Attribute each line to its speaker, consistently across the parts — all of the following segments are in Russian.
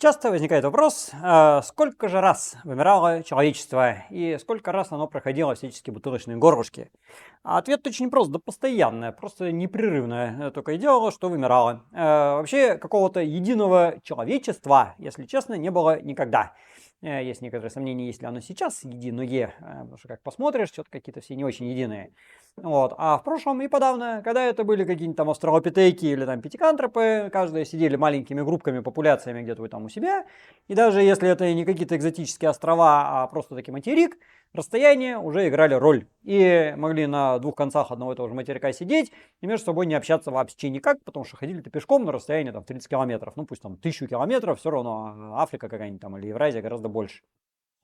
Speaker 1: Часто возникает вопрос, а сколько же раз вымирало человечество и сколько раз оно проходило всяческие бутылочные горлышки? Ответ очень прост, да постоянное, просто непрерывное только и делало, что вымирало. Э, вообще какого-то единого человечества, если честно, не было никогда. Э, есть некоторые сомнения, есть ли оно сейчас единое, э, потому что как посмотришь, что-то какие-то все не очень единые. Вот. А в прошлом и подавно, когда это были какие-нибудь там австралопитеки или там пятикантропы, каждые сидели маленькими группками, популяциями где-то там у себя. И даже если это не какие-то экзотические острова, а просто таки материк, расстояния уже играли роль. И могли на двух концах одного и того же материка сидеть и между собой не общаться вообще никак, потому что ходили-то пешком на расстояние там 30 километров. Ну пусть там тысячу километров, все равно Африка какая-нибудь там или Евразия гораздо больше.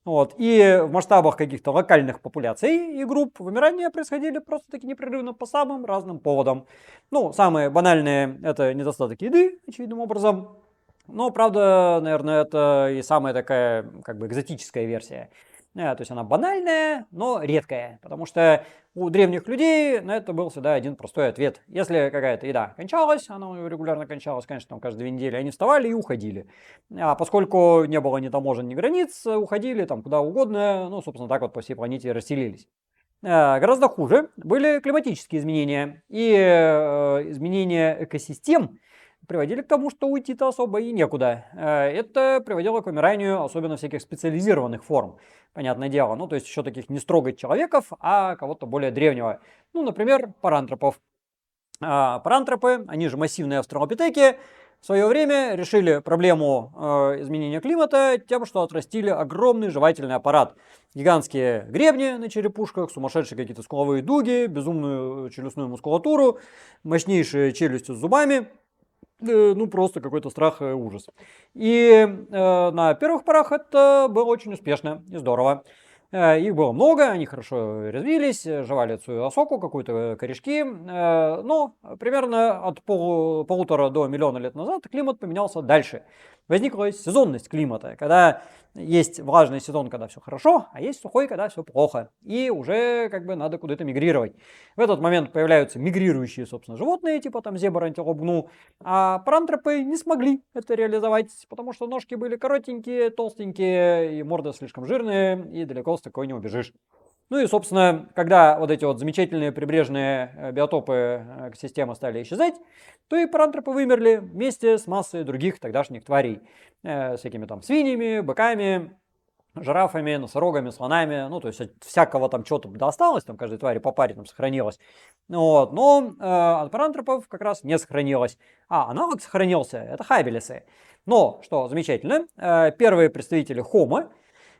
Speaker 1: Вот. И в масштабах каких-то локальных популяций и групп вымирания происходили просто-таки непрерывно по самым разным поводам. Ну, самые банальные – это недостаток еды, очевидным образом. Но, правда, наверное, это и самая такая как бы экзотическая версия. Э, то есть она банальная, но редкая, потому что у древних людей на это был всегда один простой ответ. Если какая-то еда кончалась, она регулярно кончалась, конечно, там каждые две недели, они вставали и уходили. А поскольку не было ни таможен, ни границ, уходили там куда угодно, ну, собственно, так вот по всей планете расселились. Э, гораздо хуже были климатические изменения и э, изменения экосистем, приводили к тому, что уйти-то особо и некуда. Это приводило к вымиранию особенно всяких специализированных форм понятное дело. Ну, то есть еще таких не строго человеков, а кого-то более древнего. Ну, например, парантропов. А, парантропы, они же массивные австралопитеки, в свое время решили проблему э, изменения климата тем, что отрастили огромный жевательный аппарат. Гигантские гребни на черепушках, сумасшедшие какие-то скуловые дуги, безумную челюстную мускулатуру, мощнейшие челюсти с зубами – Э, ну, просто какой-то страх и ужас. И э, на первых порах это было очень успешно и здорово. Э, их было много, они хорошо развились, жевали свою осоку, какую-то корешки. Э, но примерно от полу, полутора до миллиона лет назад климат поменялся дальше. Возникла сезонность климата, когда есть влажный сезон, когда все хорошо, а есть сухой, когда все плохо. И уже как бы надо куда-то мигрировать. В этот момент появляются мигрирующие, собственно, животные, типа там зебр, антилоп, гну. А парантропы не смогли это реализовать, потому что ножки были коротенькие, толстенькие, и морда слишком жирная, и далеко с такой не убежишь. Ну и, собственно, когда вот эти вот замечательные прибрежные э, биотопы э, экосистемы стали исчезать, то и парантропы вымерли вместе с массой других тогдашних тварей. Э, всякими там свиньями, быками, жирафами, носорогами, слонами, ну, то есть всякого там что-то досталось, там каждой твари по паре там сохранилось. Вот, но э, от парантропов как раз не сохранилось. А аналог сохранился, это хабелисы. Но, что замечательно, э, первые представители хомо,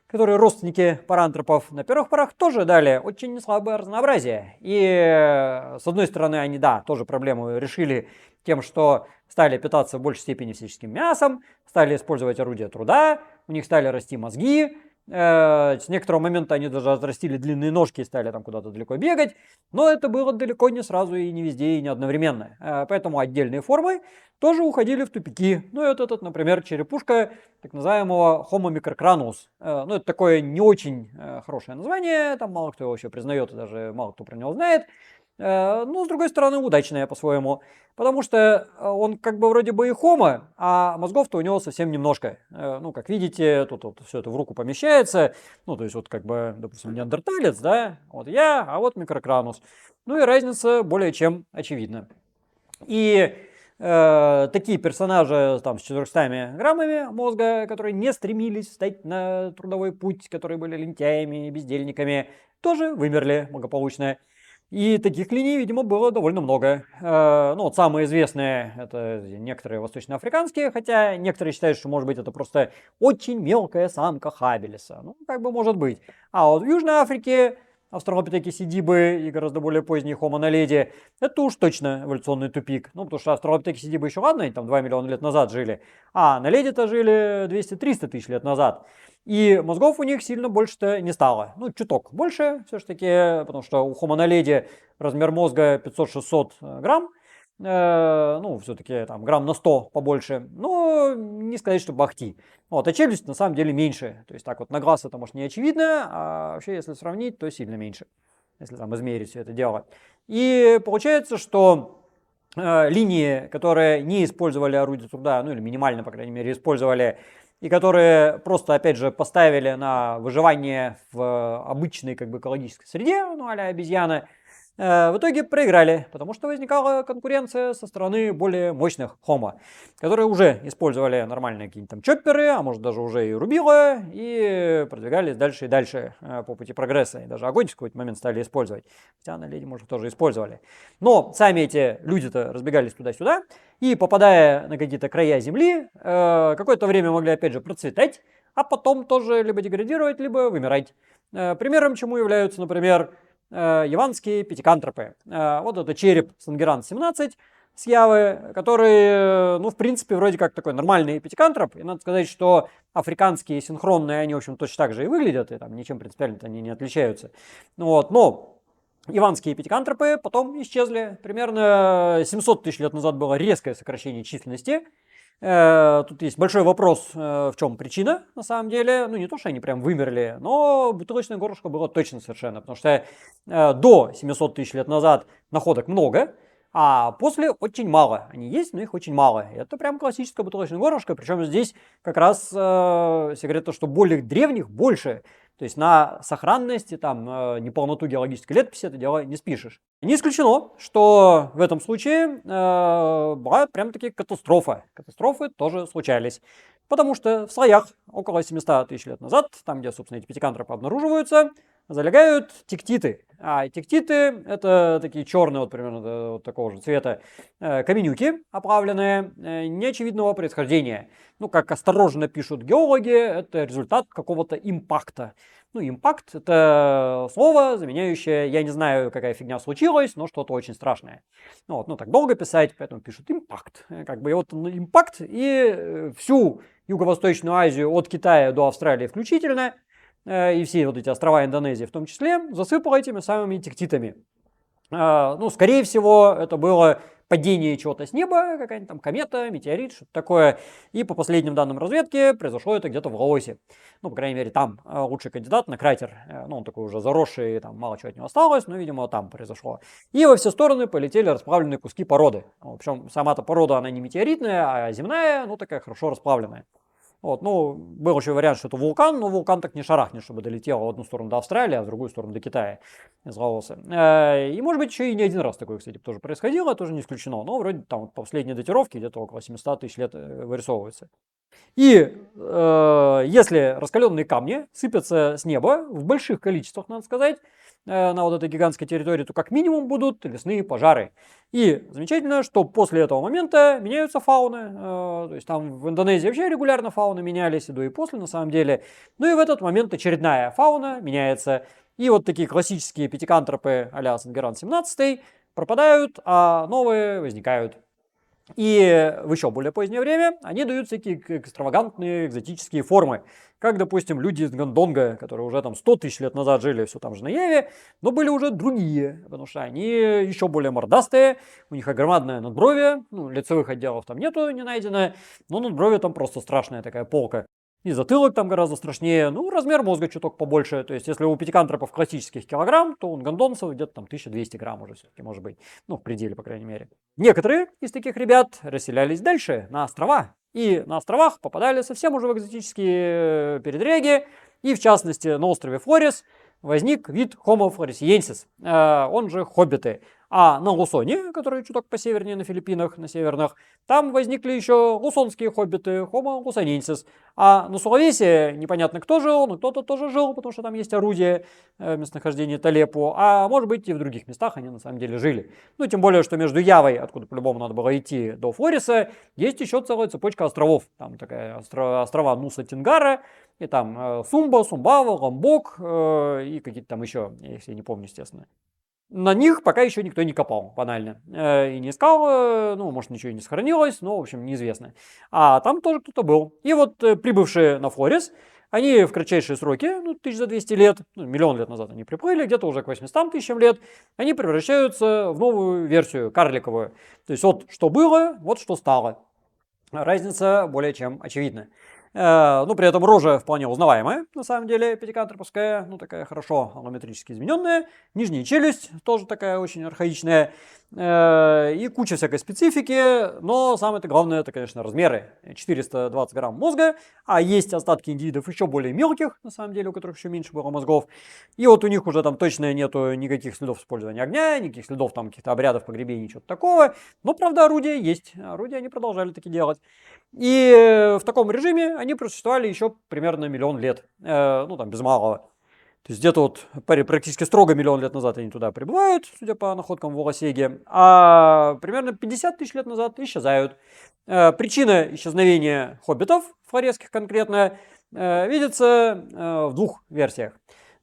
Speaker 1: которые родственники парантропов, на первых порах тоже дали очень слабое разнообразие. И э, с одной стороны, они, да, тоже проблему решили тем, что стали питаться в большей степени всяческим мясом, стали использовать орудия труда, у них стали расти мозги, с некоторого момента они даже отрастили длинные ножки и стали там куда-то далеко бегать, но это было далеко не сразу и не везде и не одновременно. Э, поэтому отдельные формы тоже уходили в тупики. Ну и вот этот, например, черепушка так называемого Homo microcranus. Э, ну это такое не очень хорошее название, там мало кто его вообще признает, даже мало кто про него знает. Э, но, с другой стороны, удачная по-своему. Потому что э, он как бы вроде бы и хома, а мозгов-то у него совсем немножко. Э, ну, как видите, тут вот все это в руку помещается. Ну, то есть вот как бы, допустим, неандерталец, да, вот я, а вот микрокранус. Ну и разница более чем очевидна. И э, такие персонажи там, с 400 граммами мозга, которые не стремились встать на трудовой путь, которые были лентяями, бездельниками, тоже вымерли благополучно. И таких линий, видимо, было довольно много. Э, ну, вот самые известные это некоторые восточноафриканские, хотя некоторые считают, что, может быть, это просто очень мелкая самка Хабелиса. Ну, как бы может быть. А вот в Южной Африке австралопитеки сидибы и гораздо более поздние Homo naledi, это уж точно эволюционный тупик. Ну, потому что австралопитеки сидибы еще ладно, они там 2 миллиона лет назад жили, а наледи-то жили 200-300 тысяч лет назад. И мозгов у них сильно больше-то не стало. Ну, чуток больше все-таки, потому что у naledi размер мозга 500-600 э, грамм. Э, ну, все-таки там грамм на 100 побольше. Но не сказать, что бахти. Вот, а челюсть на самом деле меньше. То есть так вот на глаз это может не очевидно, а вообще если сравнить, то сильно меньше. Если там измерить все это дело. И получается, что э, линии, которые не использовали орудие труда, ну или минимально, по крайней мере, использовали, и которые просто, опять же, поставили на выживание в обычной как бы экологической среде, ну а обезьяны, Э, в итоге проиграли, потому что возникала конкуренция со стороны более мощных Хома, которые уже использовали нормальные какие-нибудь там чопперы, а может даже уже и рубило, и продвигались дальше и дальше э, по пути прогресса. И даже огонь в какой-то момент стали использовать. Хотя на леди, может, тоже использовали. Но сами эти люди-то разбегались туда-сюда, и попадая на какие-то края земли, э, какое-то время могли опять же процветать, а потом тоже либо деградировать, либо вымирать. Примером чему являются, например, э, яванские пятикантропы. Э, вот это череп Сангеран-17 с Явы, который, э, ну, в принципе, вроде как такой нормальный пятикантроп. И надо сказать, что африканские синхронные, они, в общем, точно так же и выглядят, и там ничем принципиально они не отличаются. Вот, но Иванские пятикантропы потом исчезли. Примерно 700 тысяч лет назад было резкое сокращение численности. Э, тут есть большой вопрос, э, в чем причина, на самом деле. Ну, не то, что они прям вымерли, но бутылочное горлышко было точно совершенно. Потому что э, до 700 тысяч лет назад находок много, а после очень мало. Они есть, но их очень мало. Это прям классическое бутылочное горлышко. Причем здесь как раз секрет то, что более древних больше. То есть на сохранности, там, э, неполноту геологической летописи это дело не спишешь. Не исключено, что в этом случае э, была прям таки катастрофа. Катастрофы тоже случались. Потому что в слоях около 700 тысяч лет назад, там, где, собственно, эти пятикантропы обнаруживаются, залегают тектиты. А тектиты это такие черные, вот примерно вот такого же цвета, э, каменюки, оплавленные, э, неочевидного происхождения. Ну, как осторожно пишут геологи, это результат какого-то импакта. Ну, импакт – это слово, заменяющее, я не знаю, какая фигня случилась, но что-то очень страшное. Ну, вот, ну так долго писать, поэтому пишут импакт. Как бы и вот импакт, и э, всю Юго-Восточную Азию от Китая до Австралии включительно, э, и все вот эти острова Индонезии в том числе, засыпал этими самыми тектитами. Э, ну, скорее всего, это было падение чего-то с неба, какая-нибудь там комета, метеорит, что-то такое. И по последним данным разведки произошло это где-то в Лаосе. Ну, по крайней мере, там э, лучший кандидат на кратер. Э, ну, он такой уже заросший, там мало чего от него осталось, но, видимо, там произошло. И во все стороны полетели расплавленные куски породы. В общем, сама-то порода, она не метеоритная, а земная, ну, такая хорошо расплавленная. Вот, ну, был еще вариант, что это вулкан, но вулкан так не шарахнет, чтобы долетел в одну сторону до Австралии, а в другую сторону до Китая из Лаоса. Э, и, может быть, еще и не один раз такое, кстати, тоже происходило, тоже не исключено. Но вроде там последние датировки где-то около 700 тысяч лет э, вырисовываются. И э, если раскаленные камни сыпятся с неба в больших количествах, надо сказать, Э, на вот этой гигантской территории, то как минимум будут лесные пожары. И замечательно, что после этого момента меняются фауны. Э, то есть там в Индонезии вообще регулярно фауны менялись, и до и после на самом деле. Ну и в этот момент очередная фауна меняется. И вот такие классические пятикантропы а-ля Сангеран 17 пропадают, а новые возникают. И в еще более позднее время они дают всякие экстравагантные экзотические формы. Как, допустим, люди из Гандонга, которые уже там 100 тысяч лет назад жили все там же на Еве, но были уже другие, потому что они еще более мордастые, у них огромадное надбровие, ну, лицевых отделов там нету, не найдено, но надбровие там просто страшная такая полка. И затылок там гораздо страшнее, ну, размер мозга чуток побольше. То есть, если у пятикантропов классических килограмм, то у гондонцев где-то там 1200 грамм уже все-таки может быть. Ну, в пределе, по крайней мере. Некоторые из таких ребят расселялись дальше, на острова. И на островах попадали совсем уже в экзотические передряги. И, в частности, на острове Флорис возник вид Homo floresiensis, э, он же хоббиты. А на Лусоне, который чуток посевернее на Филиппинах, на северных, там возникли еще лусонские хоббиты, Homo lusonensis. А на Сулавесе непонятно кто жил, но кто-то тоже жил, потому что там есть орудие э, местонахождения Талепу. А может быть и в других местах они на самом деле жили. Ну, тем более, что между Явой, откуда по-любому надо было идти, до Флориса, есть еще целая цепочка островов. Там такая острова, острова Нуса Тингара, и там э, Сумба, Сумбава, Ломбок э, и какие-то там еще, если я не помню, естественно. На них пока еще никто не копал, банально. Э, и не искал, ну, может, ничего и не сохранилось, но, в общем, неизвестно. А там тоже кто-то был. И вот прибывшие на Флорис, они в кратчайшие сроки, ну, тысяч за 200 лет, ну, миллион лет назад они приплыли, где-то уже к 800 тысячам лет, они превращаются в новую версию, карликовую. То есть вот что было, вот что стало. Разница более чем очевидна. Э, ну, при этом рожа вполне узнаваемая, на самом деле, пятикантроповская, ну, такая хорошо аллометрически измененная. Нижняя челюсть тоже такая очень архаичная. Э, и куча всякой специфики, но самое-то главное, это, конечно, размеры. 420 грамм мозга, а есть остатки индивидов еще более мелких, на самом деле, у которых еще меньше было мозгов. И вот у них уже там точно нету никаких следов использования огня, никаких следов там каких-то обрядов погребений, чего-то такого. Но, правда, орудия есть. Орудия они продолжали таки делать. И э, в таком режиме они просуществовали еще примерно миллион лет, э, ну там без малого. То есть где-то вот практически строго миллион лет назад они туда прибывают, судя по находкам в Волосеге, а примерно 50 тысяч лет назад исчезают. Э, причина исчезновения хоббитов, флоресских конкретно, видится в двух версиях.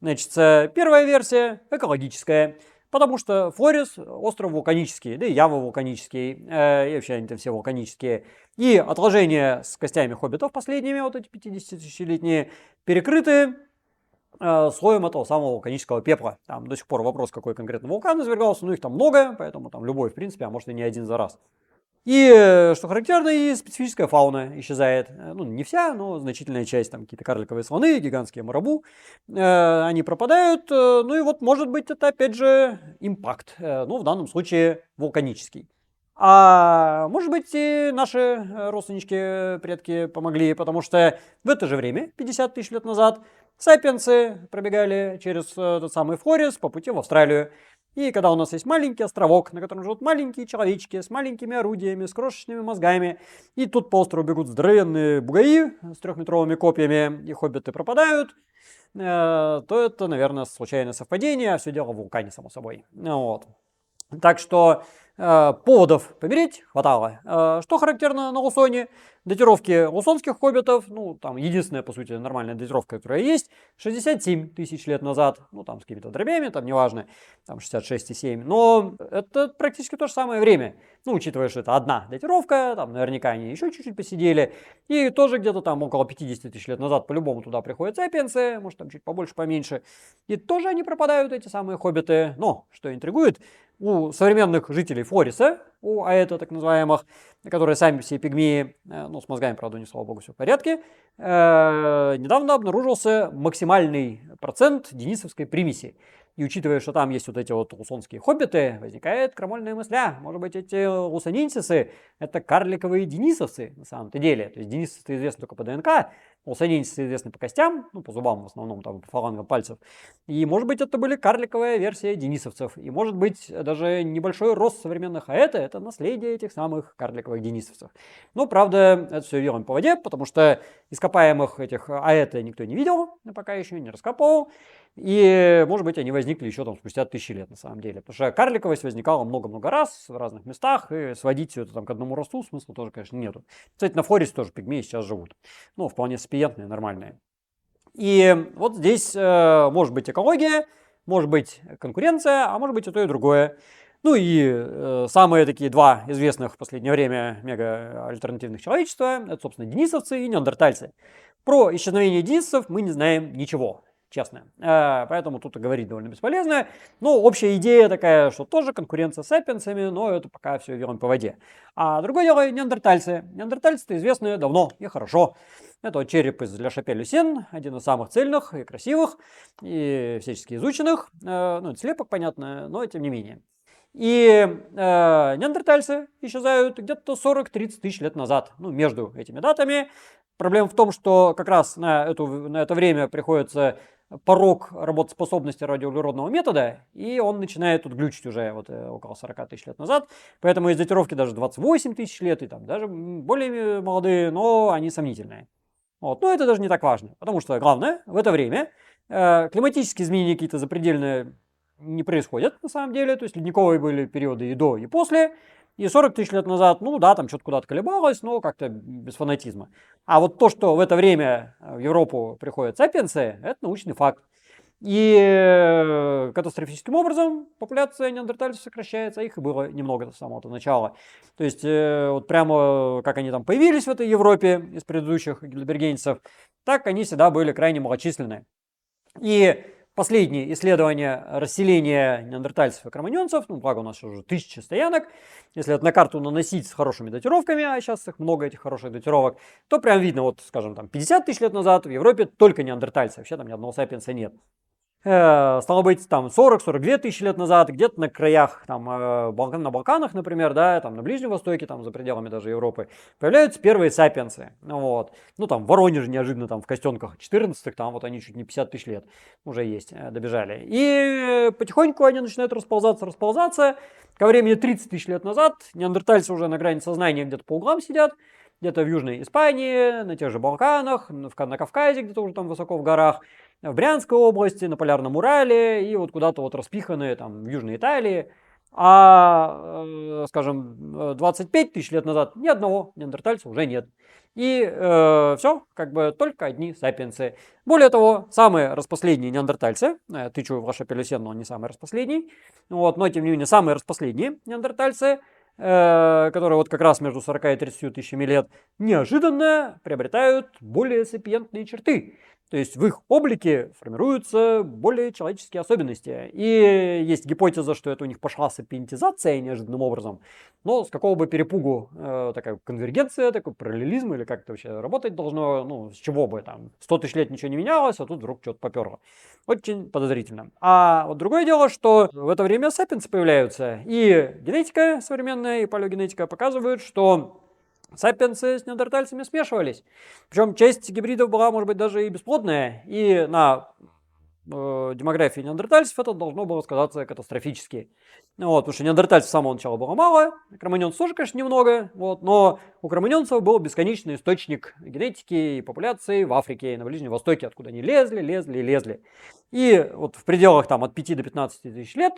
Speaker 1: Значит, первая версия экологическая – Потому что Флорис остров вулканический, да и Ява вулканический, э, и вообще они там все вулканические. И отложения с костями хоббитов последними, вот эти 50-тысячелетние, перекрыты э, слоем этого самого вулканического пепла. Там до сих пор вопрос, какой конкретно вулкан извергался, но их там много, поэтому там любой, в принципе, а может и не один за раз. И, э, что характерно, и специфическая фауна исчезает. Э, ну, не вся, но значительная часть. Там какие-то карликовые слоны, гигантские марабу. Э, они пропадают. Ну и вот, может быть, это, опять же, импакт. Ну, в данном случае, вулканический. А может быть, и наши родственнички, предки помогли, потому что в это же время, 50 тысяч лет назад, сапиенсы пробегали через тот самый Флорис по пути в Австралию. И когда у нас есть маленький островок, на котором живут маленькие человечки с маленькими орудиями, с крошечными мозгами, и тут по острову бегут здоровенные бугаи с трехметровыми копьями, и хоббиты пропадают, э, то это, наверное, случайное совпадение, а все дело в вулкане, само собой. Вот. Так что поводов помереть хватало. Э, что характерно на Лусоне? Датировки лусонских хоббитов, ну, там единственная, по сути, нормальная датировка, которая есть, 67 тысяч лет назад, ну, там с какими-то дробями, там неважно, там 66,7, но это практически то же самое время, ну, учитывая, что это одна датировка, там наверняка они еще чуть-чуть посидели, и тоже где-то там около 50 тысяч лет назад по-любому туда приходят сапиенсы, может там чуть побольше, поменьше, и тоже они пропадают, эти самые хоббиты, но, что интригует, у современных жителей Флориса, у аэта так называемых, которые сами все пигмеи, э, ну, с мозгами, правда, не слава богу, все в порядке, э, недавно обнаружился максимальный процент денисовской примеси. И учитывая, что там есть вот эти вот лусонские хоббиты, возникает крамольная мысля. Может быть, эти лусонинсисы – это карликовые денисовцы на самом-то деле. То есть денисовцы известны только по ДНК, лусонинсисы известны по костям, ну, по зубам в основном, там, по фалангам пальцев. И, может быть, это были карликовая версия денисовцев. И, может быть, даже небольшой рост современных аэта – это наследие этих самых карликовых денисовцев. Но, правда, это все верно по воде, потому что ископаемых этих аэта никто не видел, пока еще не раскопывал. И, может быть, они возникли еще там спустя тысячи лет на самом деле. Потому что карликовость возникала много-много раз в разных местах, и сводить все это там к одному росту смысла тоже, конечно, нету. Кстати, на Форисе тоже пигмеи сейчас живут. Ну, вполне сапиентные, нормальные. И вот здесь э, может быть экология, может быть конкуренция, а может быть и то, и другое. Ну и э, самые такие два известных в последнее время мега-альтернативных человечества, это, собственно, денисовцы и неандертальцы. Про исчезновение денисов мы не знаем ничего честно. Э, поэтому тут и говорить довольно бесполезно. Ну, общая идея такая, что тоже конкуренция с сапиенсами, но это пока все верно по воде. А другое дело неандертальцы. Неандертальцы-то известны давно и хорошо. Это череп из Ля Шапель-Люсен, один из самых цельных и красивых, и всячески изученных. Э, ну, слепок, понятно, но тем не менее. И э, неандертальцы исчезают где-то 40-30 тысяч лет назад, ну, между этими датами. Проблема в том, что как раз на, эту, на это время приходится порог работоспособности радиоуглеродного метода, и он начинает тут глючить уже вот э, около 40 тысяч лет назад. Поэтому из датировки даже 28 тысяч лет, и там даже более молодые, но они сомнительные. Вот. Но это даже не так важно, потому что главное, в это время э, климатические изменения какие-то запредельные не происходят на самом деле, то есть ледниковые были периоды и до, и после, и 40 тысяч лет назад, ну да, там что-то куда-то колебалось, но как-то без фанатизма. А вот то, что в это время в Европу приходят сапиенсы, это научный факт. И э, катастрофическим образом популяция неандертальцев сокращается, их и было немного с самого начала. То есть э, вот прямо как они там появились в этой Европе из предыдущих гильдебергенцев, так они всегда были крайне малочисленны. И последние исследования расселения неандертальцев и кроманьонцев, ну, благо у нас уже тысячи стоянок, если это на карту наносить с хорошими датировками, а сейчас их много, этих хороших датировок, то прям видно, вот, скажем, там 50 тысяч лет назад в Европе только неандертальцы, вообще там ни одного сапиенса нет. Э, стало быть, там 40-42 тысячи лет назад, где-то на краях, там, э, на Балканах, например, да, там на Ближнем Востоке, там за пределами даже Европы, появляются первые сапиенсы. Вот. ну там в Воронеже неожиданно, там в Костенках 14-х, там вот они чуть не 50 тысяч лет уже есть, э, добежали. И потихоньку они начинают расползаться, расползаться. Ко времени 30 тысяч лет назад неандертальцы уже на грани сознания где-то по углам сидят, где-то в Южной Испании, на тех же Балканах, на Кавказе, где-то уже там высоко в горах в Брянской области, на Полярном Урале и вот куда-то вот распиханные там в Южной Италии. А, э, скажем, 25 тысяч лет назад ни одного неандертальца уже нет. И э, все, как бы только одни сапиенсы. Более того, самые распоследние неандертальцы, я тычу в ваше пелюсен, но не самый распоследний, вот, но тем не менее самые распоследние неандертальцы, э, которые вот как раз между 40 и 30 тысячами лет, неожиданно приобретают более сапиентные черты. То есть в их облике формируются более человеческие особенности. И есть гипотеза, что это у них пошла сапиентизация неожиданным образом. Но с какого бы перепугу э, такая конвергенция, такой параллелизм, или как это вообще работать должно, ну, с чего бы там, 100 тысяч лет ничего не менялось, а тут вдруг что-то поперло. Очень подозрительно. А вот другое дело, что в это время сапиенсы появляются. И генетика современная, и палеогенетика показывают, что сапиенсы с неандертальцами смешивались. Причем часть гибридов была, может быть, даже и бесплодная. И на демографии неандертальцев это должно было сказаться катастрофически. Вот, потому что неандертальцев с самого начала было мало, кроманьонцев тоже, конечно, немного, вот, но у кроманьонцев был бесконечный источник генетики и популяции в Африке и на Ближнем Востоке, откуда они лезли, лезли лезли. И вот в пределах там от 5 до 15 тысяч лет,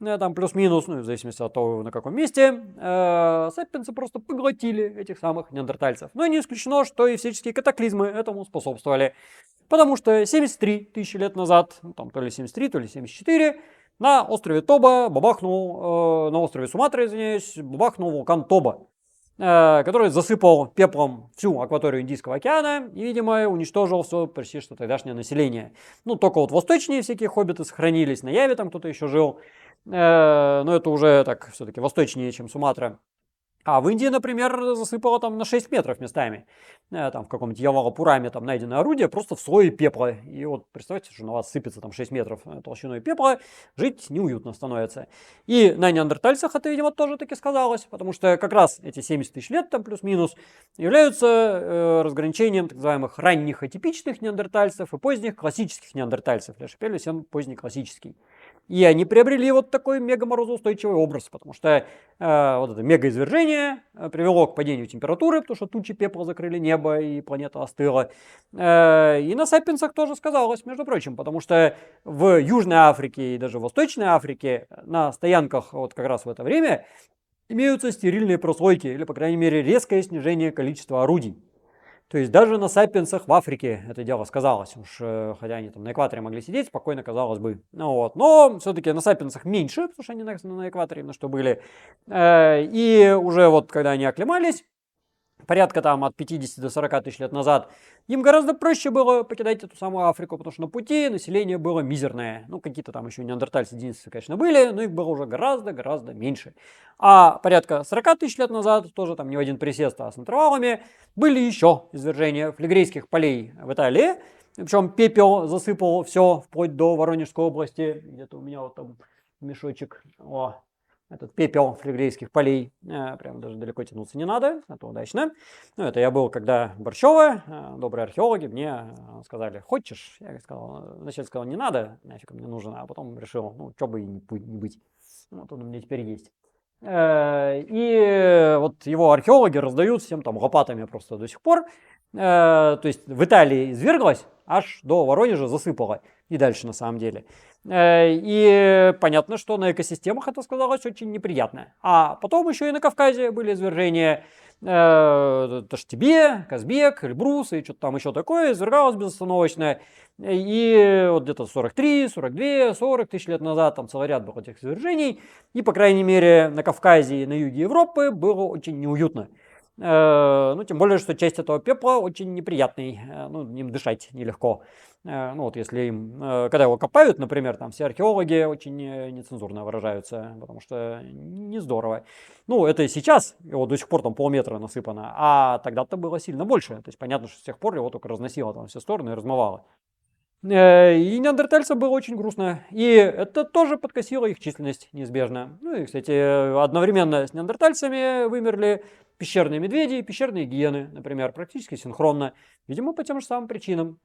Speaker 1: э, там плюс-минус, ну, в зависимости от того, на каком месте, э, сапиенсы просто поглотили этих самых неандертальцев. Но не исключено, что и всяческие катаклизмы этому способствовали. Потому что 73 тысячи лет назад, ну, там то ли 73, то ли 74, на острове Тоба бабахнул, э, на острове Суматра, извиняюсь, бабахнул вулкан Тоба, э, который засыпал пеплом всю акваторию Индийского океана и, видимо, уничтожил все почти что тогдашнее население. Ну, только вот восточнее всякие хоббиты сохранились, на Яве там кто-то еще жил, э, но это уже так все-таки восточнее, чем Суматра. А в Индии, например, засыпало там на 6 метров местами. Э, там в каком-нибудь Явалапураме там найдено орудие просто в слое пепла. И вот представьте, что на вас сыпется там 6 метров э, толщиной пепла, жить неуютно становится. И на неандертальцах это, видимо, тоже таки сказалось, потому что как раз эти 70 тысяч лет там плюс-минус являются э, разграничением так называемых ранних атипичных неандертальцев и поздних классических неандертальцев. Для Шапелюсен поздний классический. И они приобрели вот такой мега-морозоустойчивый образ, потому что э, вот это мегаизвержение э, привело к падению температуры, потому что тучи пепла закрыли небо и планета остыла. Э, и на сапиенсах тоже сказалось, между прочим, потому что в Южной Африке и даже в Восточной Африке на стоянках вот как раз в это время имеются стерильные прослойки, или, по крайней мере, резкое снижение количества орудий. То есть даже на сапиенсах в Африке это дело сказалось. Уж, э, хотя они там на экваторе могли сидеть, спокойно казалось бы. Ну, вот. Но все-таки на сапиенсах меньше, потому что они на, на экваторе на что были. Э, и уже вот когда они оклемались, порядка там от 50 до 40 тысяч лет назад, им гораздо проще было покидать эту самую Африку, потому что на пути население было мизерное. Ну, какие-то там еще неандертальцы единицы, конечно, были, но их было уже гораздо-гораздо меньше. А порядка 40 тысяч лет назад, тоже там не в один присест, а с интервалами, были еще извержения флегрейских полей в Италии. Причем пепел засыпал все, вплоть до Воронежской области. Где-то у меня вот там мешочек. О, этот пепел флегрейских полей. Э, прям даже далеко тянуться не надо, это удачно. Ну, это я был, когда Борщева, э, добрые археологи, мне э, сказали, хочешь? Я сказал, вначале сказал, не надо, нафиг мне нужен, а потом решил, ну, что бы и не быть. Вот он у меня теперь есть. И вот его археологи раздают всем там лопатами просто до сих пор. То есть в Италии изверглась, аж до Воронежа засыпала. И дальше на самом деле. Э, и понятно, что на экосистемах это сказалось очень неприятно. А потом еще и на Кавказе были извержения э, Таштибе, Казбек, Эльбрус и что-то там еще такое, извергалось безостановочно. И вот где-то 43, 42, 40 тысяч лет назад там целый ряд был этих извержений. И, по крайней мере, на Кавказе и на юге Европы было очень неуютно. Э, ну, тем более, что часть этого пепла очень неприятный, э, ну, им дышать нелегко. Э, ну, вот если им, когда его копают, например, там все археологи очень нецензурно выражаются, потому что не здорово. Ну, это и сейчас, его до сих пор там полметра насыпано, а тогда-то было сильно больше. То есть понятно, что с тех пор его только разносило там все стороны и размывало. И неандертальцам было очень грустно. И это тоже подкосило их численность неизбежно. Ну и, кстати, одновременно с неандертальцами вымерли пещерные медведи и пещерные гиены, например, практически синхронно. Видимо, по тем же самым причинам.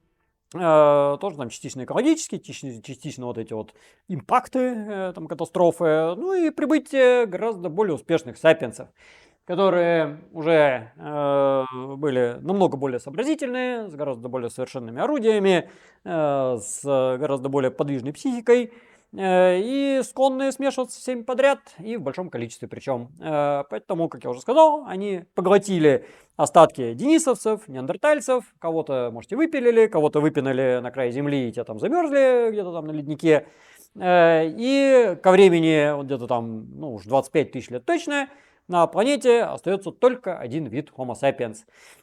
Speaker 1: Э, тоже там частично экологические, частично, частично вот эти вот импакты, э, там катастрофы, ну и прибытие гораздо более успешных сапиенсов, которые уже э, были намного более сообразительные, с гораздо более совершенными орудиями, э, с гораздо более подвижной психикой, и склонны смешиваться всеми подряд и в большом количестве причем. Э, поэтому, как я уже сказал, они поглотили остатки денисовцев, неандертальцев, кого-то, можете, выпилили, кого-то выпинали на край земли, и те там замерзли где-то там на леднике. Э, и ко времени, вот где-то там, ну уж 25 тысяч лет точно, на планете остается только один вид Homo sapiens.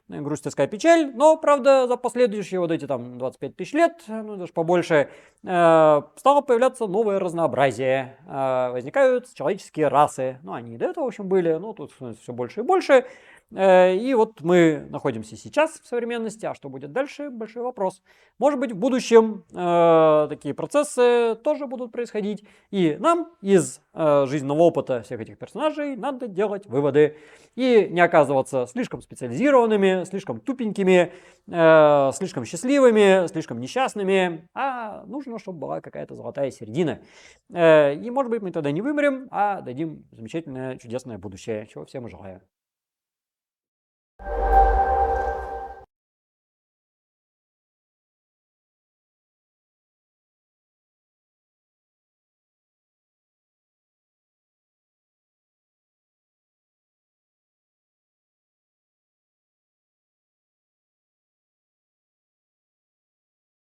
Speaker 1: Грустинская печаль, но, правда, за последующие вот эти там 25 тысяч лет, ну даже побольше, э, стало появляться новое разнообразие. Э, возникают человеческие расы. Ну, они и до этого, в общем, были, но тут все больше и больше. Э, и вот мы находимся сейчас в современности, а что будет дальше, большой вопрос. Может быть, в будущем э, такие процессы тоже будут происходить, и нам из э, жизненного опыта всех этих персонажей надо делать выводы и не оказываться слишком специализированными, слишком тупенькими, э, слишком счастливыми, слишком несчастными, а нужно, чтобы была какая-то золотая середина. Э, и, может быть, мы тогда не вымрем, а дадим замечательное, чудесное будущее, чего всем желаю.
Speaker 2: You